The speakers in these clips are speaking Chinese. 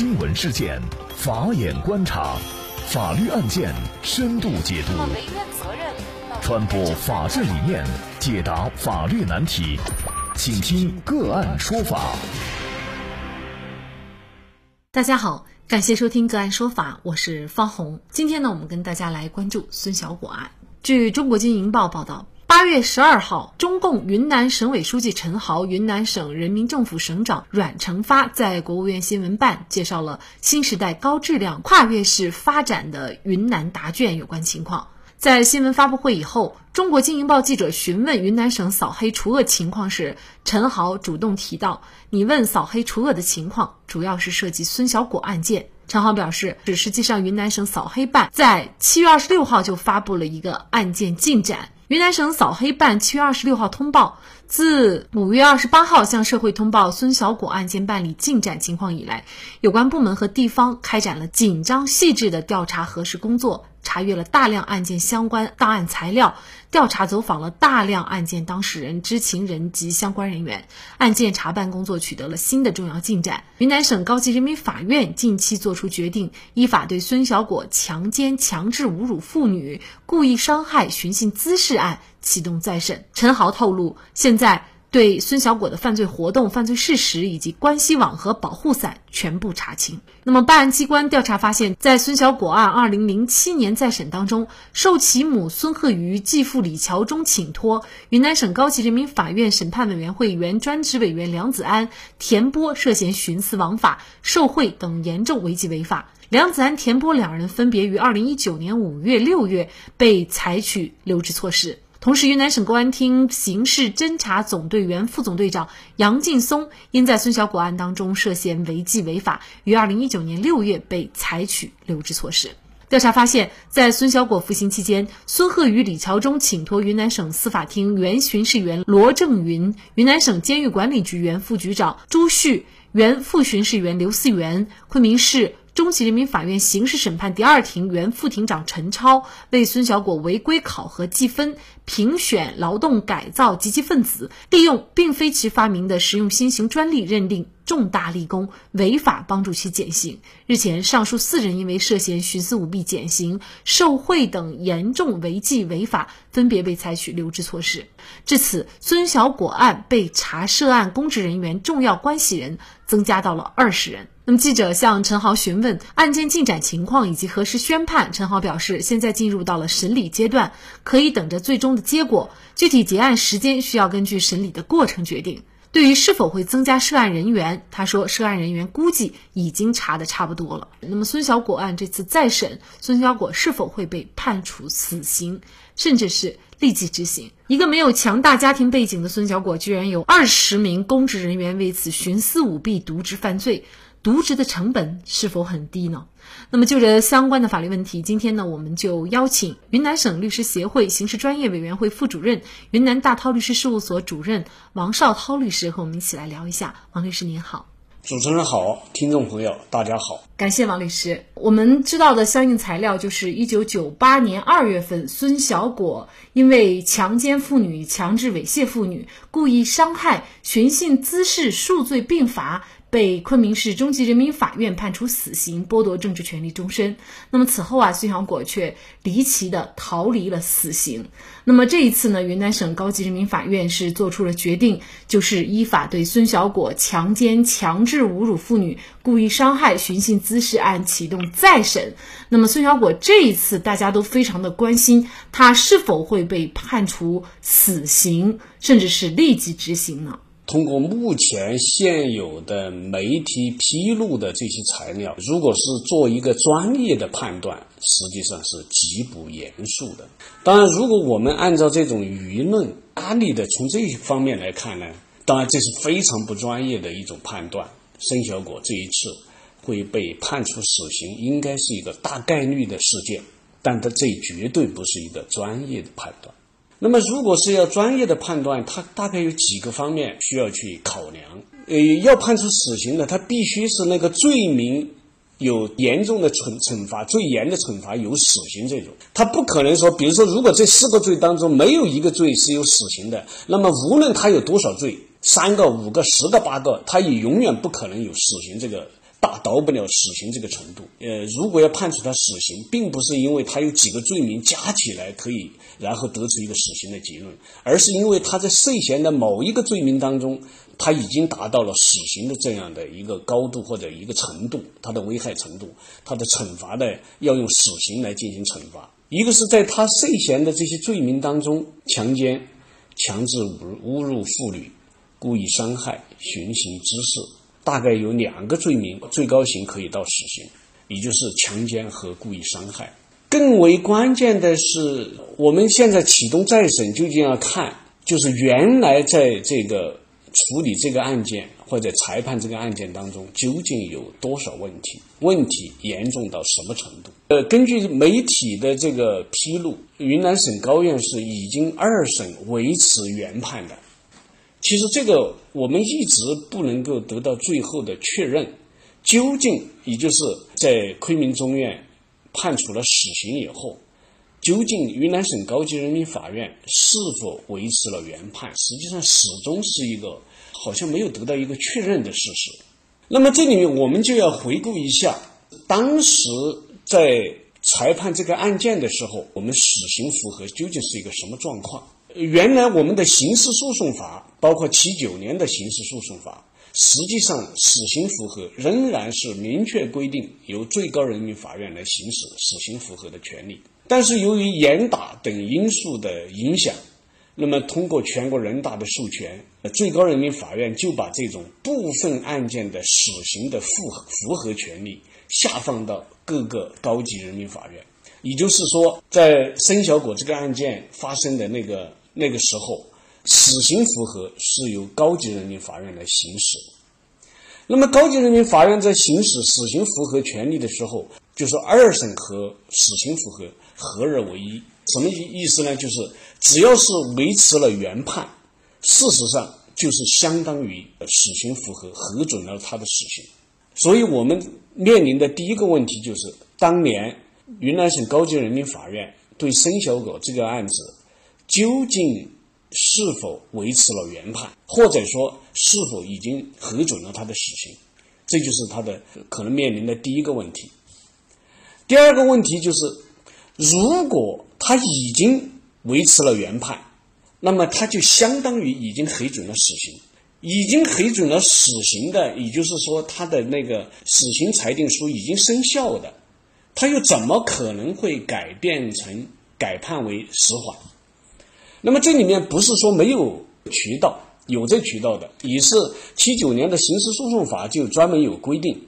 新闻事件，法眼观察，法律案件深度解读，传播法治理念，解答法律难题，请听个案说法。大家好，感谢收听个案说法，我是方红。今天呢，我们跟大家来关注孙小果案。据中国经营报报道。八月十二号，中共云南省委书记陈豪、云南省人民政府省长阮成发在国务院新闻办介绍了新时代高质量跨越式发展的云南答卷有关情况。在新闻发布会以后，中国经营报记者询问云南省扫黑除恶情况时，陈豪主动提到：“你问扫黑除恶的情况，主要是涉及孙小果案件。”陈豪表示，实际上云南省扫黑办在七月二十六号就发布了一个案件进展。云南省扫黑办七月二十六号通报，自五月二十八号向社会通报孙小果案件办理进展情况以来，有关部门和地方开展了紧张细致的调查核实工作。查阅了大量案件相关档案材料，调查走访了大量案件当事人、知情人及相关人员，案件查办工作取得了新的重要进展。云南省高级人民法院近期作出决定，依法对孙小果强奸、强制侮辱妇女、故意伤害寻衅滋事案启动再审。陈豪透露，现在。对孙小果的犯罪活动、犯罪事实以及关系网和保护伞全部查清。那么，办案机关调查发现，在孙小果案二零零七年再审当中，受其母孙鹤瑜继父李桥忠请托，云南省高级人民法院审判委员会原专职委员梁子安、田波涉嫌徇私枉法、受贿等严重违纪违法。梁子安、田波两人分别于二零一九年五月、六月被采取留置措施。同时，云南省公安厅刑事侦查总队原副总队长杨劲松因在孙小果案当中涉嫌违纪违法，于二零一九年六月被采取留置措施。调查发现，在孙小果服刑期间，孙鹤与、李桥忠请托云南省司法厅原巡视员罗正云、云南省监狱管理局原副局长朱旭、原副巡视员刘思源、昆明市。中级人民法院刑事审判第二庭原副庭长陈超为孙小果违规考核计分、评选劳动改造积极分子，利用并非其发明的实用新型专利认定重大立功，违法帮助其减刑。日前，上述四人因为涉嫌徇私舞弊减刑、受贿等严重违纪违法，分别被采取留置措施。至此，孙小果案被查涉案公职人员、重要关系人增加到了二十人。那么，记者向陈豪询问案件进展情况以及何时宣判。陈豪表示，现在进入到了审理阶段，可以等着最终的结果。具体结案时间需要根据审理的过程决定。对于是否会增加涉案人员，他说，涉案人员估计已经查的差不多了。那么，孙小果案这次再审，孙小果是否会被判处死刑，甚至是立即执行？一个没有强大家庭背景的孙小果，居然有二十名公职人员为此徇私舞弊、渎职犯罪。渎职的成本是否很低呢？那么就着相关的法律问题，今天呢，我们就邀请云南省律师协会刑事专业委员会副主任、云南大韬律师事务所主任王绍涛律师和我们一起来聊一下。王律师您好，主持人好，听众朋友大家好，感谢王律师。我们知道的相应材料就是一九九八年二月份，孙小果因为强奸妇女、强制猥亵妇女、故意伤害、寻衅滋事数罪并罚。被昆明市中级人民法院判处死刑，剥夺政治权利终身。那么此后啊，孙小果却离奇的逃离了死刑。那么这一次呢，云南省高级人民法院是做出了决定，就是依法对孙小果强奸、强制侮辱妇女、故意伤害、寻衅滋事案启动再审。那么孙小果这一次，大家都非常的关心，他是否会被判处死刑，甚至是立即执行呢？通过目前现有的媒体披露的这些材料，如果是做一个专业的判断，实际上是极不严肃的。当然，如果我们按照这种舆论案例的从这一方面来看呢，当然这是非常不专业的一种判断。孙小果这一次会被判处死刑，应该是一个大概率的事件，但它这绝对不是一个专业的判断。那么，如果是要专业的判断，它大概有几个方面需要去考量。呃，要判处死刑的，它必须是那个罪名有严重的惩惩罚，最严的惩罚有死刑这种。他不可能说，比如说，如果这四个罪当中没有一个罪是有死刑的，那么无论他有多少罪，三个、五个、十个、八个，他也永远不可能有死刑这个达到不了死刑这个程度。呃，如果要判处他死刑，并不是因为他有几个罪名加起来可以，然后得出一个死刑的结论，而是因为他在涉嫌的某一个罪名当中，他已经达到了死刑的这样的一个高度或者一个程度，他的危害程度，他的惩罚的要用死刑来进行惩罚。一个是在他涉嫌的这些罪名当中，强奸、强制侮侮辱妇女、故意伤害、寻衅滋事。大概有两个罪名，最高刑可以到死刑，也就是强奸和故意伤害。更为关键的是，我们现在启动再审，究竟要看，就是原来在这个处理这个案件或者裁判这个案件当中，究竟有多少问题？问题严重到什么程度？呃，根据媒体的这个披露，云南省高院是已经二审维持原判的。其实这个我们一直不能够得到最后的确认，究竟也就是在昆明中院判处了死刑以后，究竟云南省高级人民法院是否维持了原判？实际上始终是一个好像没有得到一个确认的事实。那么这里面我们就要回顾一下，当时在裁判这个案件的时候，我们死刑符合究竟是一个什么状况？原来我们的刑事诉讼法，包括七九年的刑事诉讼法，实际上死刑复核仍然是明确规定由最高人民法院来行使死刑复核的权利。但是由于严打等因素的影响，那么通过全国人大的授权，最高人民法院就把这种部分案件的死刑的复复核权利下放到各个高级人民法院。也就是说，在申小果这个案件发生的那个。那个时候，死刑复核是由高级人民法院来行使。那么，高级人民法院在行使死刑复核权利的时候，就是二审和死刑复核合二为一。什么意意思呢？就是只要是维持了原判，事实上就是相当于死刑复核核准了他的死刑。所以我们面临的第一个问题就是，当年云南省高级人民法院对申小果这个案子。究竟是否维持了原判，或者说是否已经核准了他的死刑，这就是他的可能面临的第一个问题。第二个问题就是，如果他已经维持了原判，那么他就相当于已经核准了死刑。已经核准了死刑的，也就是说他的那个死刑裁定书已经生效的，他又怎么可能会改变成改判为死缓？那么这里面不是说没有渠道，有这渠道的，也是七九年的刑事诉讼法就专门有规定，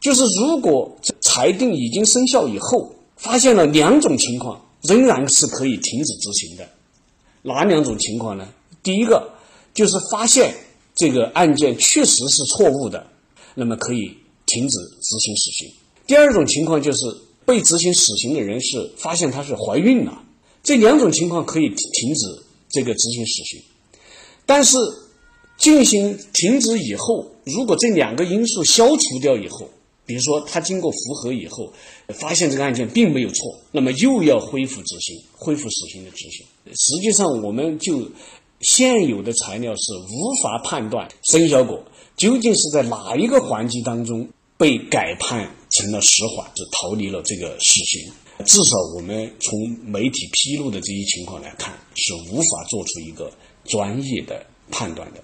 就是如果裁定已经生效以后，发现了两种情况，仍然是可以停止执行的。哪两种情况呢？第一个就是发现这个案件确实是错误的，那么可以停止执行死刑。第二种情况就是被执行死刑的人是发现她是怀孕了。这两种情况可以停止这个执行死刑，但是进行停止以后，如果这两个因素消除掉以后，比如说他经过复核以后，发现这个案件并没有错，那么又要恢复执行，恢复死刑的执行。实际上，我们就现有的材料是无法判断申小果究竟是在哪一个环节当中被改判成了死缓，是逃离了这个死刑。至少我们从媒体披露的这些情况来看，是无法做出一个专业的判断的。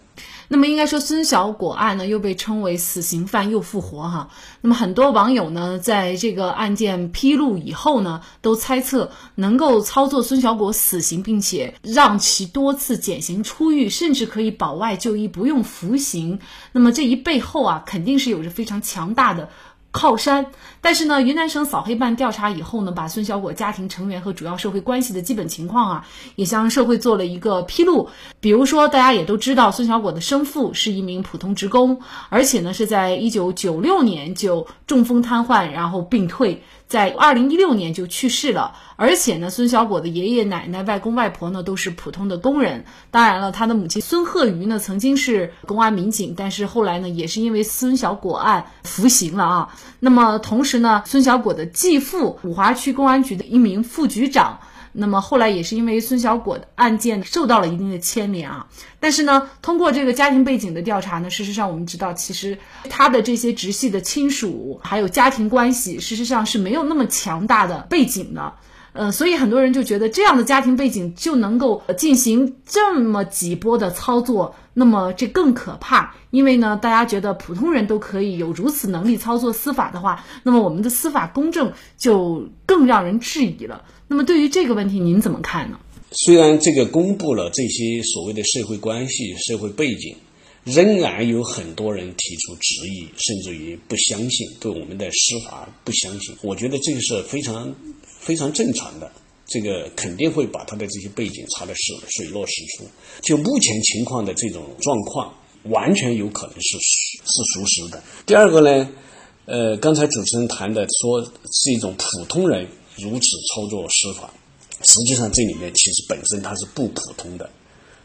那么应该说，孙小果案呢又被称为死刑犯又复活哈。那么很多网友呢，在这个案件披露以后呢，都猜测能够操作孙小果死刑，并且让其多次减刑出狱，甚至可以保外就医不用服刑。那么这一背后啊，肯定是有着非常强大的。靠山，但是呢，云南省扫黑办调查以后呢，把孙小果家庭成员和主要社会关系的基本情况啊，也向社会做了一个披露。比如说，大家也都知道，孙小果的生父是一名普通职工，而且呢，是在一九九六年就中风瘫痪，然后病退。在二零一六年就去世了，而且呢，孙小果的爷爷奶奶、外公外婆呢都是普通的工人。当然了，他的母亲孙鹤瑜呢曾经是公安民警，但是后来呢也是因为孙小果案服刑了啊。那么同时呢，孙小果的继父五华区公安局的一名副局长。那么后来也是因为孙小果的案件受到了一定的牵连啊。但是呢，通过这个家庭背景的调查呢，事实上我们知道，其实他的这些直系的亲属还有家庭关系，事实上是没有那么强大的背景的。呃，所以很多人就觉得这样的家庭背景就能够进行这么几波的操作，那么这更可怕。因为呢，大家觉得普通人都可以有如此能力操作司法的话，那么我们的司法公正就更让人质疑了。那么对于这个问题，您怎么看呢？虽然这个公布了这些所谓的社会关系、社会背景，仍然有很多人提出质疑，甚至于不相信，对我们的司法不相信。我觉得这个是非常。非常正常的，这个肯定会把他的这些背景查的是水落石出。就目前情况的这种状况，完全有可能是是属实的。第二个呢，呃，刚才主持人谈的说是一种普通人如此操作司法，实际上这里面其实本身他是不普通的，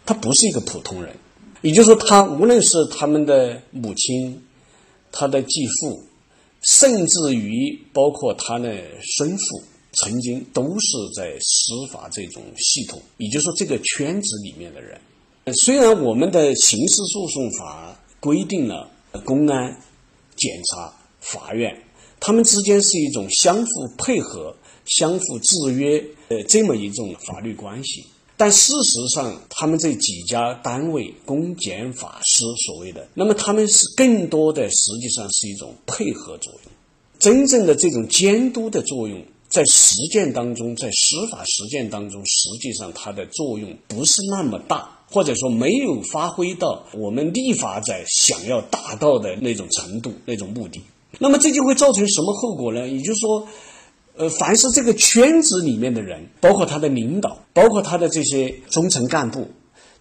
他不是一个普通人。也就是说，他无论是他们的母亲、他的继父，甚至于包括他的生父。曾经都是在司法这种系统，也就是说这个圈子里面的人。虽然我们的刑事诉讼法规定了公安、检察、法院，他们之间是一种相互配合、相互制约呃这么一种法律关系，但事实上，他们这几家单位，公检法司所谓的，那么他们是更多的实际上是一种配合作用，真正的这种监督的作用。在实践当中，在司法实践当中，实际上它的作用不是那么大，或者说没有发挥到我们立法者想要达到的那种程度、那种目的。那么这就会造成什么后果呢？也就是说，呃，凡是这个圈子里面的人，包括他的领导，包括他的这些中层干部，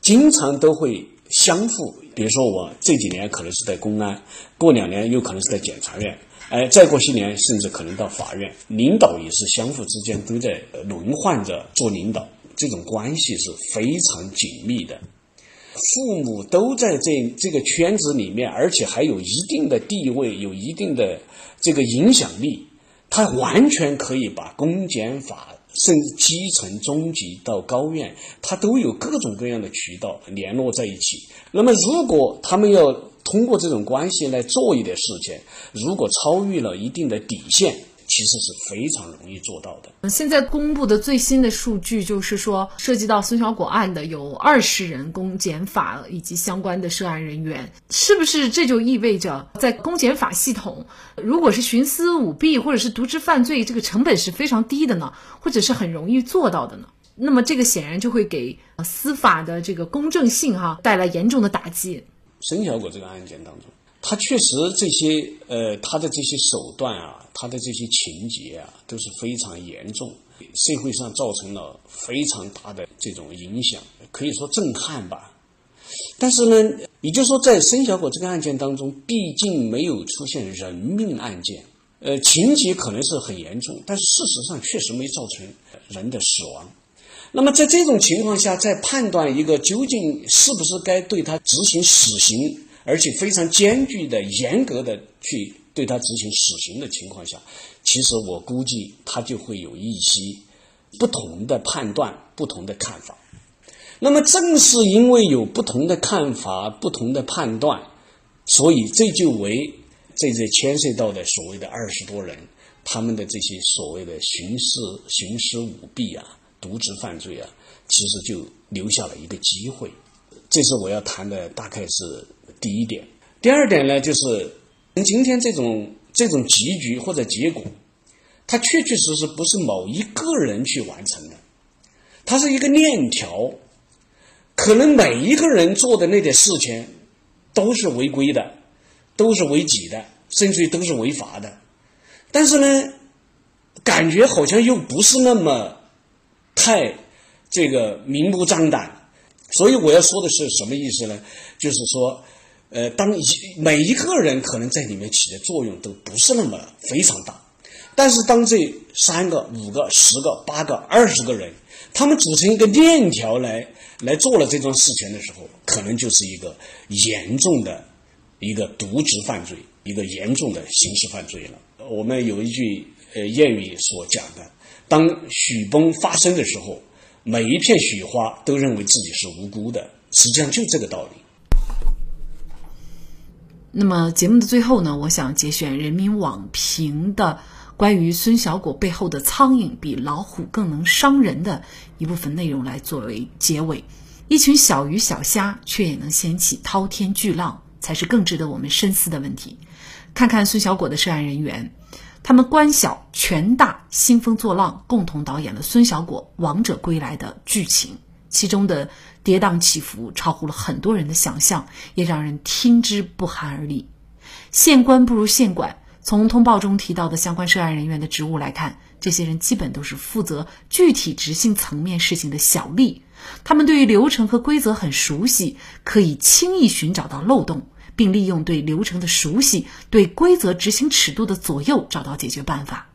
经常都会相互，比如说我这几年可能是在公安，过两年又可能是在检察院。哎，再过些年，甚至可能到法院，领导也是相互之间都在轮换着做领导，这种关系是非常紧密的。父母都在这这个圈子里面，而且还有一定的地位，有一定的这个影响力，他完全可以把公检法，甚至基层、中级到高院，他都有各种各样的渠道联络在一起。那么，如果他们要，通过这种关系来做一点事情，如果超越了一定的底线，其实是非常容易做到的。现在公布的最新的数据就是说，涉及到孙小果案的有二十人，公检法以及相关的涉案人员，是不是这就意味着在公检法系统，如果是徇私舞弊或者是渎职犯罪，这个成本是非常低的呢，或者是很容易做到的呢？那么这个显然就会给司法的这个公正性哈带来严重的打击。孙小果这个案件当中，他确实这些呃，他的这些手段啊，他的这些情节啊，都是非常严重，社会上造成了非常大的这种影响，可以说震撼吧。但是呢，也就是说，在孙小果这个案件当中，毕竟没有出现人命案件，呃，情节可能是很严重，但是事实上确实没造成人的死亡。那么在这种情况下，在判断一个究竟是不是该对他执行死刑，而且非常艰巨的、严格的去对他执行死刑的情况下，其实我估计他就会有一些不同的判断、不同的看法。那么正是因为有不同的看法、不同的判断，所以这就为这些牵涉到的所谓的二十多人，他们的这些所谓的徇私、徇私舞弊啊。渎职犯罪啊，其实就留下了一个机会，这是我要谈的，大概是第一点。第二点呢，就是今天这种这种结局或者结果，它确确实实不是某一个人去完成的，它是一个链条，可能每一个人做的那点事情都是违规的，都是违纪的，甚至于都是违法的，但是呢，感觉好像又不是那么。太这个明目张胆，所以我要说的是什么意思呢？就是说，呃，当一每一个人可能在里面起的作用都不是那么非常大，但是当这三个、五个、十个、八个、二十个人，他们组成一个链条来来做了这桩事情的时候，可能就是一个严重的一个渎职犯罪，一个严重的刑事犯罪了。我们有一句呃谚语所讲的，当雪崩发生的时候，每一片雪花都认为自己是无辜的，实际上就这个道理。那么节目的最后呢，我想节选人民网评的关于孙小果背后的苍蝇比老虎更能伤人的一部分内容来作为结尾。一群小鱼小虾，却也能掀起滔天巨浪，才是更值得我们深思的问题。看看孙小果的涉案人员，他们官小权大，兴风作浪，共同导演了孙小果王者归来的剧情。其中的跌宕起伏超乎了很多人的想象，也让人听之不寒而栗。县官不如县管。从通报中提到的相关涉案人员的职务来看，这些人基本都是负责具体执行层面事情的小吏。他们对于流程和规则很熟悉，可以轻易寻找到漏洞，并利用对流程的熟悉、对规则执行尺度的左右，找到解决办法。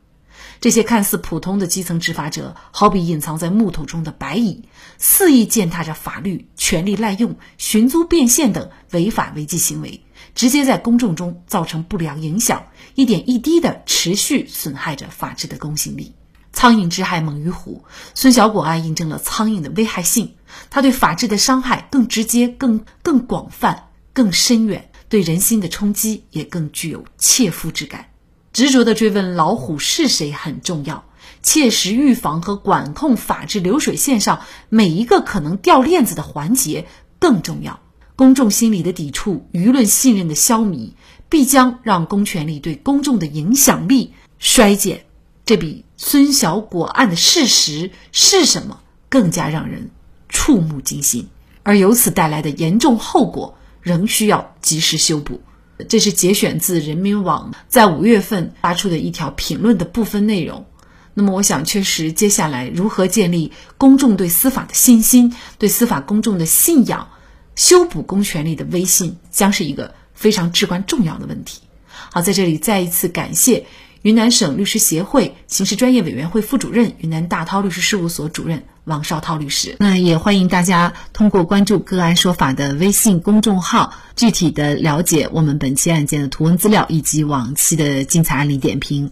这些看似普通的基层执法者，好比隐藏在木头中的白蚁，肆意践踏着法律、权力滥用、寻租变现等违法违纪行为，直接在公众中造成不良影响，一点一滴地持续损害着法治的公信力。苍蝇之害猛于虎，孙小果案印证了苍蝇的危害性，它对法治的伤害更直接、更更广泛、更深远，对人心的冲击也更具有切肤之感。执着地追问老虎是谁很重要，切实预防和管控法治流水线上每一个可能掉链子的环节更重要。公众心理的抵触、舆论信任的消弭，必将让公权力对公众的影响力衰减。这比孙小果案的事实是什么更加让人触目惊心，而由此带来的严重后果仍需要及时修补。这是节选自人民网在五月份发出的一条评论的部分内容。那么，我想，确实，接下来如何建立公众对司法的信心、对司法公众的信仰，修补公权力的威信，将是一个非常至关重要的问题。好，在这里再一次感谢。云南省律师协会刑事专业委员会副主任、云南大韬律师事务所主任王绍涛律师。那也欢迎大家通过关注“个案说法”的微信公众号，具体的了解我们本期案件的图文资料以及往期的精彩案例点评。